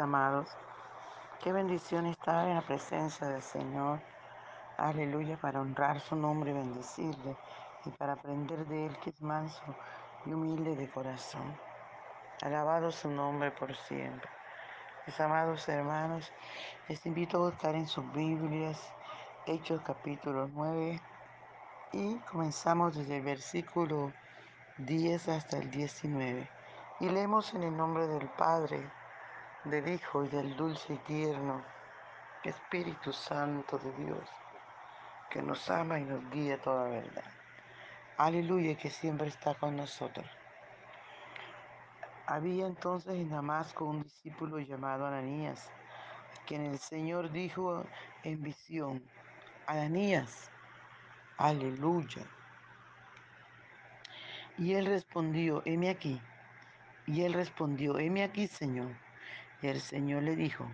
amados. Qué bendición estar en la presencia del Señor. Aleluya, para honrar su nombre y bendecirle y para aprender de Él que es manso y humilde de corazón. Alabado su nombre por siempre. Mis amados hermanos, les invito a buscar en sus Biblias Hechos capítulo 9 y comenzamos desde el versículo 10 hasta el 19. Y leemos en el nombre del Padre, del Hijo y del dulce y tierno Espíritu Santo de Dios, que nos ama y nos guía toda verdad. Aleluya, que siempre está con nosotros. Había entonces en Damasco un discípulo llamado Ananías, a quien el Señor dijo en visión, Ananías, aleluya. Y él respondió, heme aquí. Y él respondió, heme aquí, Señor. El Señor le dijo,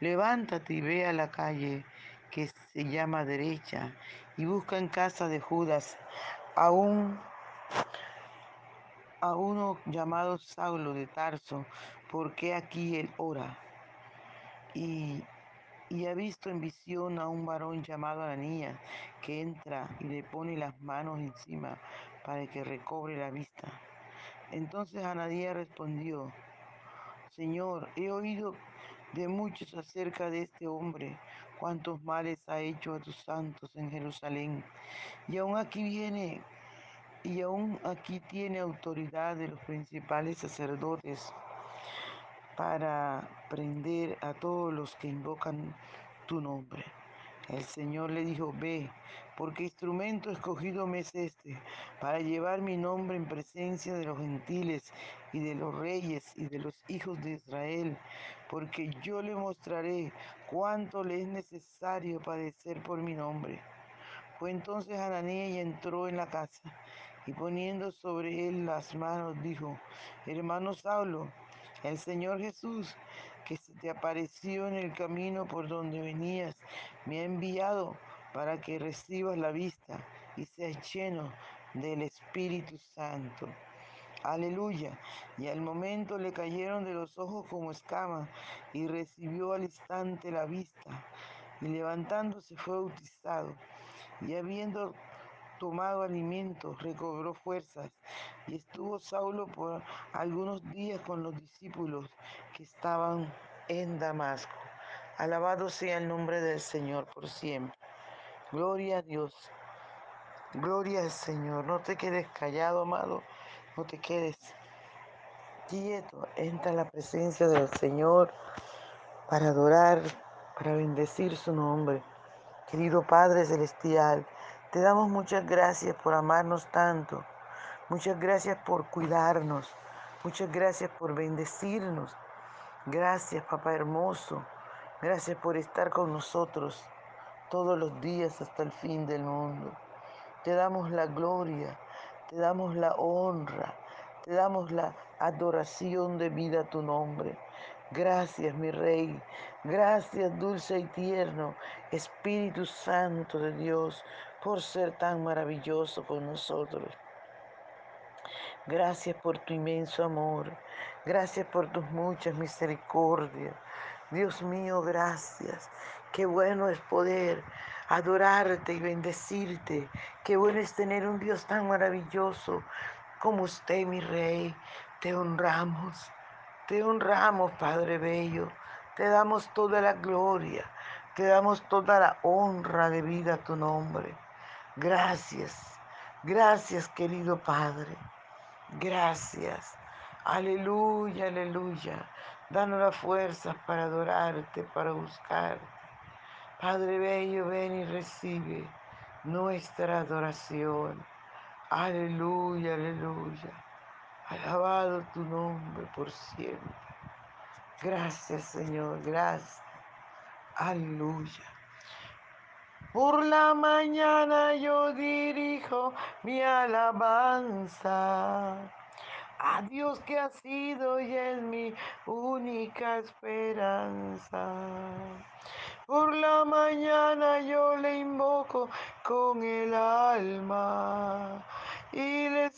levántate y ve a la calle que se llama derecha y busca en casa de Judas a, un, a uno llamado Saulo de Tarso, porque aquí él ora. Y, y ha visto en visión a un varón llamado Ananías que entra y le pone las manos encima para que recobre la vista. Entonces Ananías respondió, Señor, he oído de muchos acerca de este hombre, cuántos males ha hecho a tus santos en Jerusalén. Y aún aquí viene, y aún aquí tiene autoridad de los principales sacerdotes para prender a todos los que invocan tu nombre. El Señor le dijo, ve, porque instrumento escogido me es este, para llevar mi nombre en presencia de los gentiles y de los reyes y de los hijos de Israel, porque yo le mostraré cuánto le es necesario padecer por mi nombre. Fue entonces Ananías y entró en la casa, y poniendo sobre él las manos, dijo, hermano Saulo, el Señor Jesús, que se te apareció en el camino por donde venías, me ha enviado para que recibas la vista y seas lleno del Espíritu Santo. Aleluya. Y al momento le cayeron de los ojos como escamas y recibió al instante la vista. Y levantándose fue bautizado. Y habiendo tomado alimento, recobró fuerzas. Y estuvo Saulo por algunos días con los discípulos que estaban en Damasco. Alabado sea el nombre del Señor por siempre. Gloria a Dios. Gloria al Señor. No te quedes callado, amado. No te quedes quieto. Entra en la presencia del Señor para adorar, para bendecir su nombre. Querido Padre Celestial, te damos muchas gracias por amarnos tanto. Muchas gracias por cuidarnos. Muchas gracias por bendecirnos. Gracias, papá hermoso. Gracias por estar con nosotros todos los días hasta el fin del mundo. Te damos la gloria, te damos la honra, te damos la adoración de vida a tu nombre. Gracias, mi Rey. Gracias, dulce y tierno Espíritu Santo de Dios, por ser tan maravilloso con nosotros. Gracias por tu inmenso amor. Gracias por tus muchas misericordias. Dios mío, gracias. Qué bueno es poder adorarte y bendecirte. Qué bueno es tener un Dios tan maravilloso como usted, mi Rey. Te honramos. Te honramos, Padre Bello. Te damos toda la gloria. Te damos toda la honra de vida a tu nombre. Gracias. Gracias, querido Padre. Gracias. Aleluya, aleluya. Danos la fuerza para adorarte, para buscarte. Padre Bello, ven y recibe nuestra adoración. Aleluya, aleluya. Alabado tu nombre por siempre. Gracias, Señor, gracias. Aleluya. Por la mañana yo dirijo mi alabanza a Dios que ha sido y es mi única esperanza. Por la mañana yo le invoco con el alma y le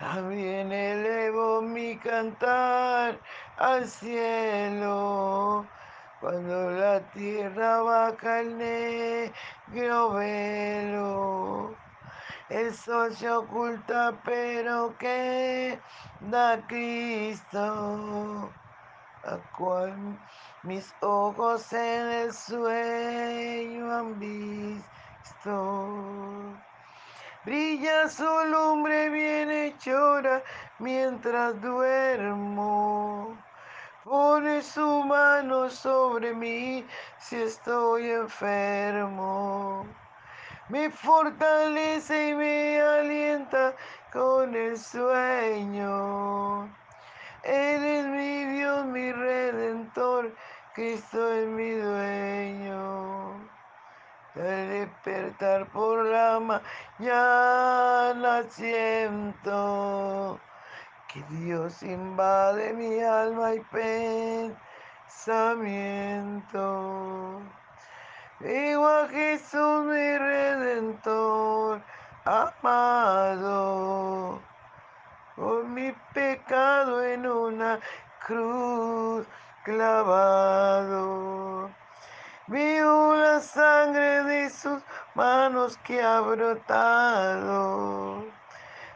También elevo mi cantar al cielo cuando la tierra baja el negro velo. El sol se oculta, pero que da Cristo, a cual mis ojos en el sueño han visto. Brilla su lumbre bienhechora mientras duermo. Pone su mano sobre mí si estoy enfermo. Me fortalece y me alienta con el sueño. Él es mi Dios, mi redentor, Cristo es mi dueño. Al despertar por la mañana siento que Dios invade mi alma y pensamiento. Digo a Jesús mi redentor amado, por mi pecado en una cruz clavado. Vio la sangre de sus manos que ha brotado.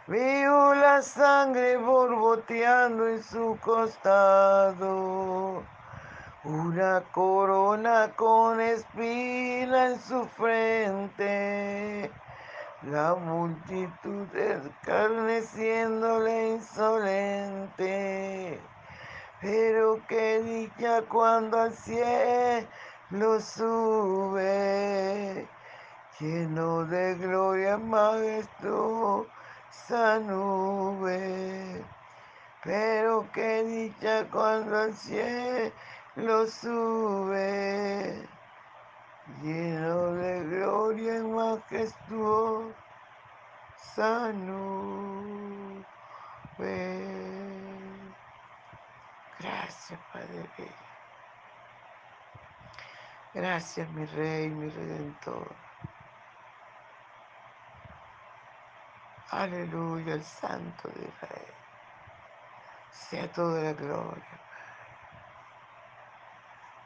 Vio la sangre borboteando en su costado. Una corona con espina en su frente. La multitud escarneciéndole insolente. Pero qué dicha cuando al cielo sube, lleno de gloria majestuosa nube. Pero qué dicha cuando al cielo sube, lleno de gloria y majestuosa nube. Gracias, Padre. Gracias, mi Rey, mi Redentor. Aleluya, el Santo de Israel. Sea toda la gloria.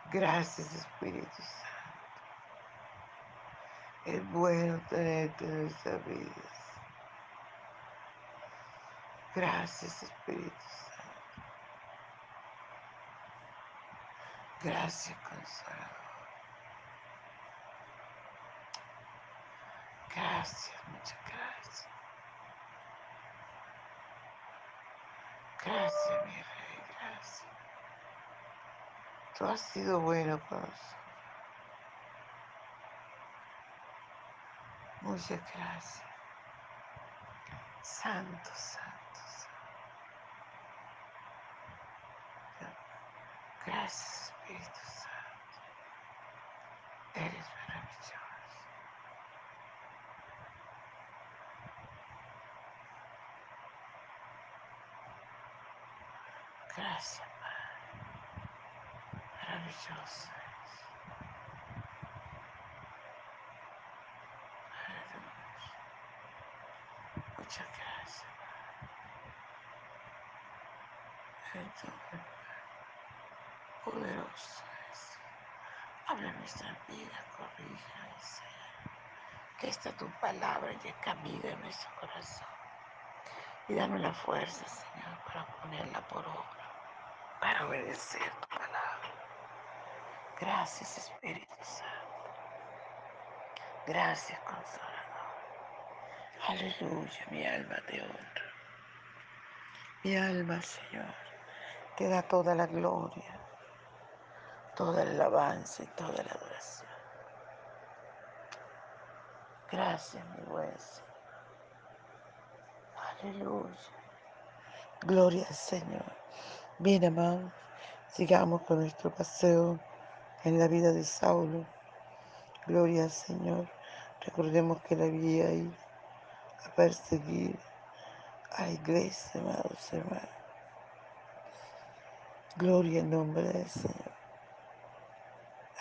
Gracias, Espíritu Santo. Es bueno tenerte en nuestras vidas. Gracias, Espíritu Santo. Gracias, Consolador. Gracias, muchas gracias. Gracias, mi rey, gracias. Tú has sido bueno con nosotros. Muchas gracias. Santo, santo, santo. Gracias. Espíritu Santo. Eres maravilloso. Gracias, Padre. Maravilloso eres. Aleluya. Muchas gracias, Padre. Poderoso es. Habla nuestra vida, corrija, Señor. Que esta tu palabra llegue camino en nuestro corazón. Y dame la fuerza, Señor, para ponerla por obra, para obedecer tu palabra. Gracias Espíritu Santo. Gracias Consolador. Aleluya, mi alma te honra. Mi alma, Señor, te da toda la gloria, toda el alabanza y toda la adoración. Gracias, mi buen Señor. Aleluya. Gloria al Señor. Bien, amados, sigamos con nuestro paseo en la vida de Saulo. Gloria al Señor. Recordemos que la había ido a perseguir a la iglesia, amados hermanos. Gloria al nombre del Señor.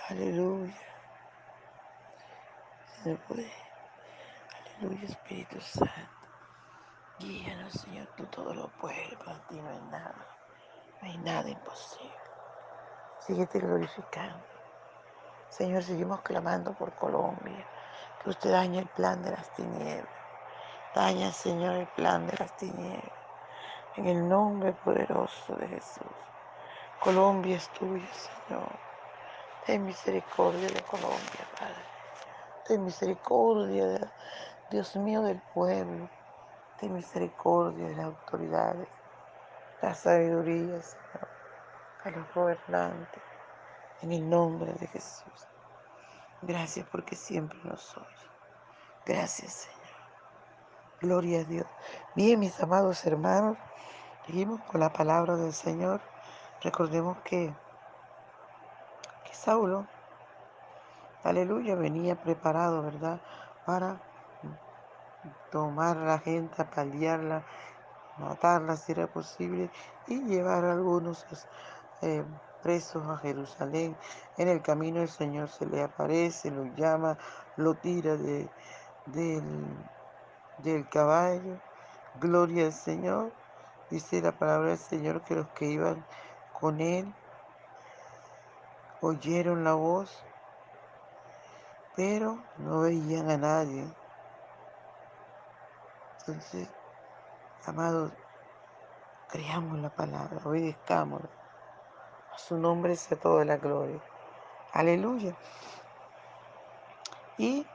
Aleluya. Señor, pues, aleluya, Espíritu Santo. Guíanos, Señor, tú todo lo puedes, para ti no hay nada, no hay nada imposible. Síguete glorificando. Señor, seguimos clamando por Colombia, que usted dañe el plan de las tinieblas. Daña, Señor, el plan de las tinieblas. En el nombre poderoso de Jesús. Colombia es tuya, Señor. Ten misericordia de Colombia, Padre. Ten misericordia, de, Dios mío, del pueblo. Ten misericordia de las autoridades. La sabiduría, Señor. A los gobernantes. En el nombre de Jesús. Gracias porque siempre nos oye. Gracias, Señor. Gloria a Dios. Bien, mis amados hermanos, seguimos con la palabra del Señor. Recordemos que, que Saulo, aleluya, venía preparado, ¿verdad? Para tomar la gente, apalearla, matarla si era posible y llevar a algunos eh, presos a Jerusalén. En el camino el Señor se le aparece, lo llama, lo tira de, del, del caballo. Gloria al Señor. Dice la palabra del Señor que los que iban con él oyeron la voz, pero no veían a nadie. Entonces, amados, creamos la palabra, obedezcamos. A su nombre sea toda la gloria. Aleluya. Y,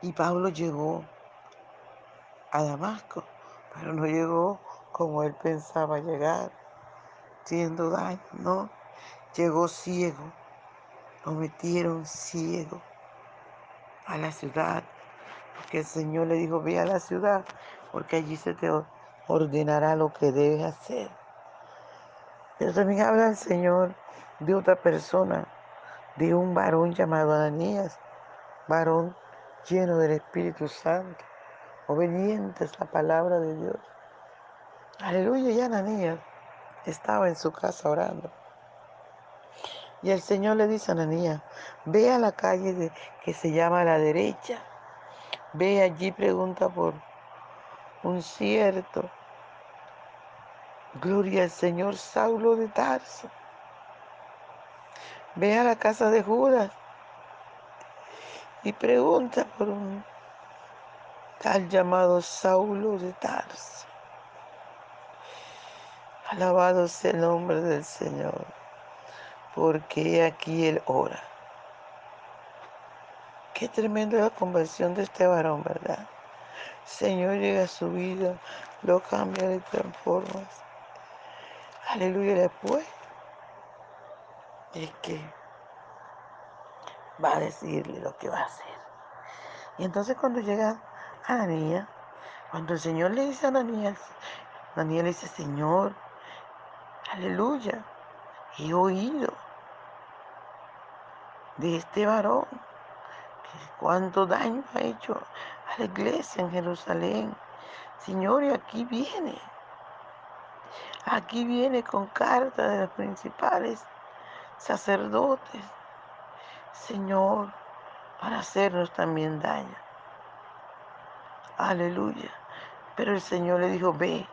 y Pablo llegó a Damasco, pero no llegó como él pensaba llegar, siendo daño, no. Llegó ciego, lo metieron ciego a la ciudad, porque el Señor le dijo, ve a la ciudad, porque allí se te ordenará lo que debes hacer. Pero también habla el Señor de otra persona, de un varón llamado Ananías, varón lleno del Espíritu Santo, obediente a la palabra de Dios. Aleluya, y Ananías estaba en su casa orando. Y el Señor le dice a Ananías, ve a la calle que se llama la derecha, ve allí, pregunta por un cierto, gloria al Señor Saulo de Tarso. Ve a la casa de Judas y pregunta por un tal llamado Saulo de Tarso. Alabado sea el nombre del Señor, porque aquí Él ora. Qué tremenda la conversión de este varón, ¿verdad? Señor llega a su vida, lo cambia, le transforma. Aleluya, después es que va a decirle lo que va a hacer. Y entonces cuando llega Ananías, cuando el Señor le dice a Ananías, Ananías le dice, Señor, aleluya, he oído de este varón, que cuánto daño ha hecho a la iglesia en Jerusalén. Señor, y aquí viene, aquí viene con carta de los principales sacerdotes, Señor, para hacernos también daño. Aleluya. Pero el Señor le dijo, ve,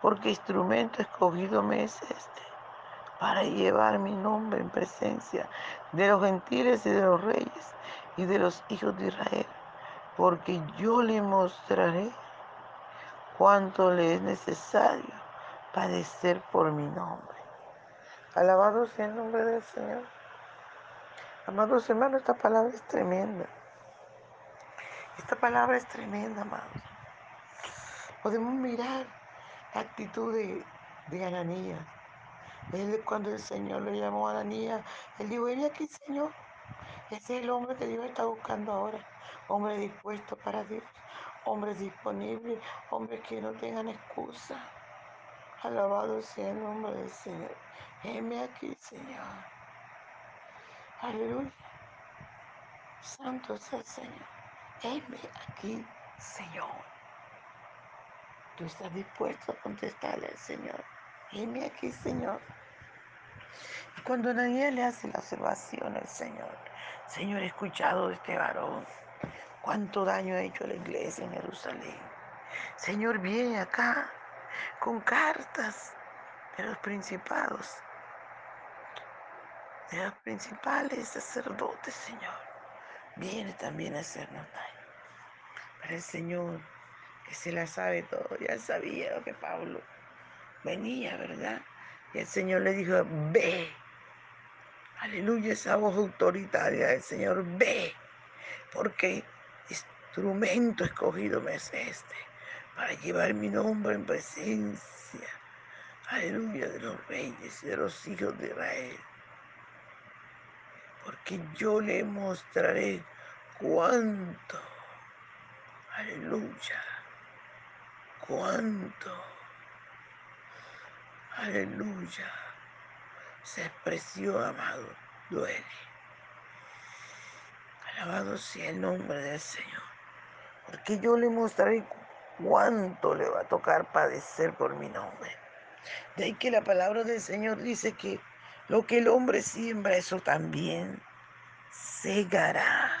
porque instrumento escogido me es este, para llevar mi nombre en presencia de los gentiles y de los reyes y de los hijos de Israel, porque yo le mostraré cuánto le es necesario padecer por mi nombre. Alabado sea el nombre del Señor. Amados hermanos, esta palabra es tremenda. Esta palabra es tremenda, amados. Podemos mirar la actitud de, de Ananías. Él, cuando el Señor le llamó a Ananías, él dijo, ven aquí, Señor. Ese es el hombre que Dios está buscando ahora. Hombre dispuesto para Dios. Hombre disponible. Hombre que no tengan excusa. Alabado sea el nombre del Señor. Heme aquí, Señor. Aleluya. Santo es el Señor. Heme aquí, Señor. Tú estás dispuesto a contestarle al Señor. Heme aquí, Señor. Y cuando nadie le hace la observación al Señor, Señor, he escuchado de este varón cuánto daño ha hecho a la iglesia en Jerusalén. Señor, viene acá con cartas de los principados, de los principales sacerdotes, Señor. Viene también a hacernos daño. Pero el Señor, que se la sabe todo, ya sabía que Pablo venía, ¿verdad? Y el Señor le dijo, ve. Aleluya, esa voz autoritaria del Señor, ve. Porque instrumento escogido me es este, para llevar mi nombre en presencia. Aleluya, de los reyes y de los hijos de Israel. Porque yo le mostraré cuánto. Aleluya. Cuánto Aleluya. Se expresó, amado, duele. Alabado sea el nombre del Señor. Porque yo le mostraré cuánto le va a tocar padecer por mi nombre. De ahí que la palabra del Señor dice que lo que el hombre siembra, eso también segará.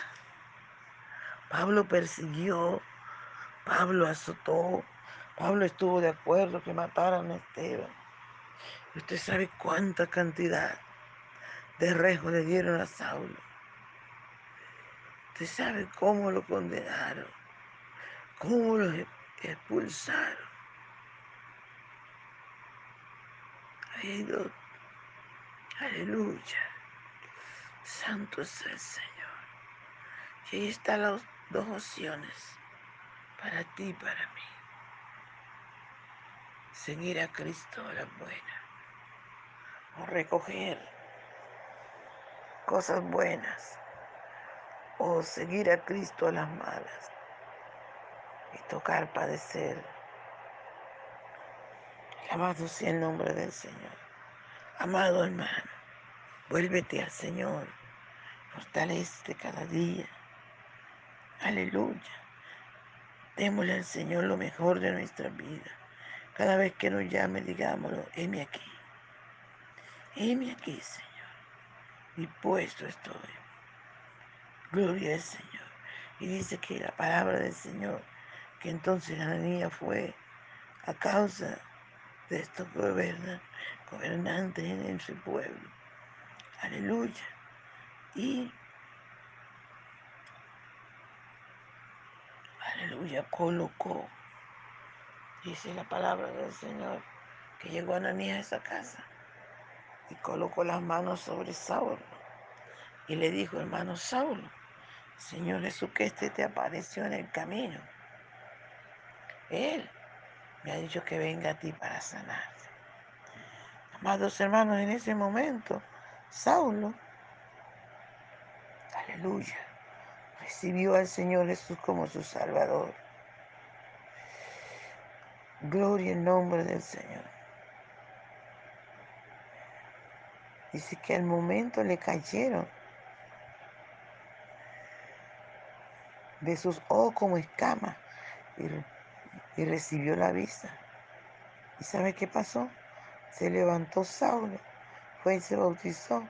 Pablo persiguió, Pablo azotó, Pablo estuvo de acuerdo que mataran a Esteban. Usted sabe cuánta cantidad de rejo le dieron a Saulo. Usted sabe cómo lo condenaron, cómo lo expulsaron. Aleluya. Santo es el Señor. Y ahí están las dos opciones para ti y para mí. Seguir a Cristo la buena o recoger cosas buenas o seguir a Cristo a las malas y tocar padecer. Amado sea el nombre del Señor. Amado hermano, vuélvete al Señor, fortalece cada día. Aleluya. Démosle al Señor lo mejor de nuestra vida. Cada vez que nos llame, digámoslo, heme aquí. Heme aquí, Señor. Dispuesto estoy. Gloria al Señor. Y dice que la palabra del Señor, que entonces Ananías fue a causa de estos gobernantes en su pueblo. Aleluya. Y, aleluya, colocó, dice la palabra del Señor, que llegó Ananías a esa casa y colocó las manos sobre Saulo. Y le dijo, hermano Saulo, Señor Jesús, que este te apareció en el camino. Él me ha dicho que venga a ti para sanarte. Amados hermanos, en ese momento, Saulo, aleluya, recibió al Señor Jesús como su Salvador. Gloria en nombre del Señor. Dice que al momento le cayeron de sus ojos como escamas y, y recibió la vista. ¿Y sabe qué pasó? Se levantó Saulo, fue y se bautizó.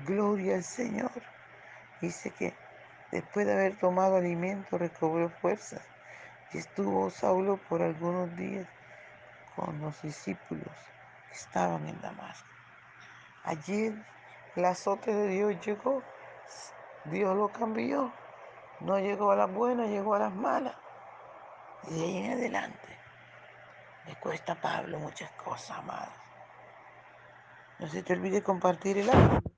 Gloria al Señor. Dice que después de haber tomado alimento recobró fuerzas y estuvo Saulo por algunos días con los discípulos que estaban en Damasco. Ayer el azote de Dios llegó, Dios lo cambió, no llegó a las buenas, llegó a las malas. Y de ahí en adelante le cuesta a Pablo muchas cosas, amados. No se te olvide compartir el audio.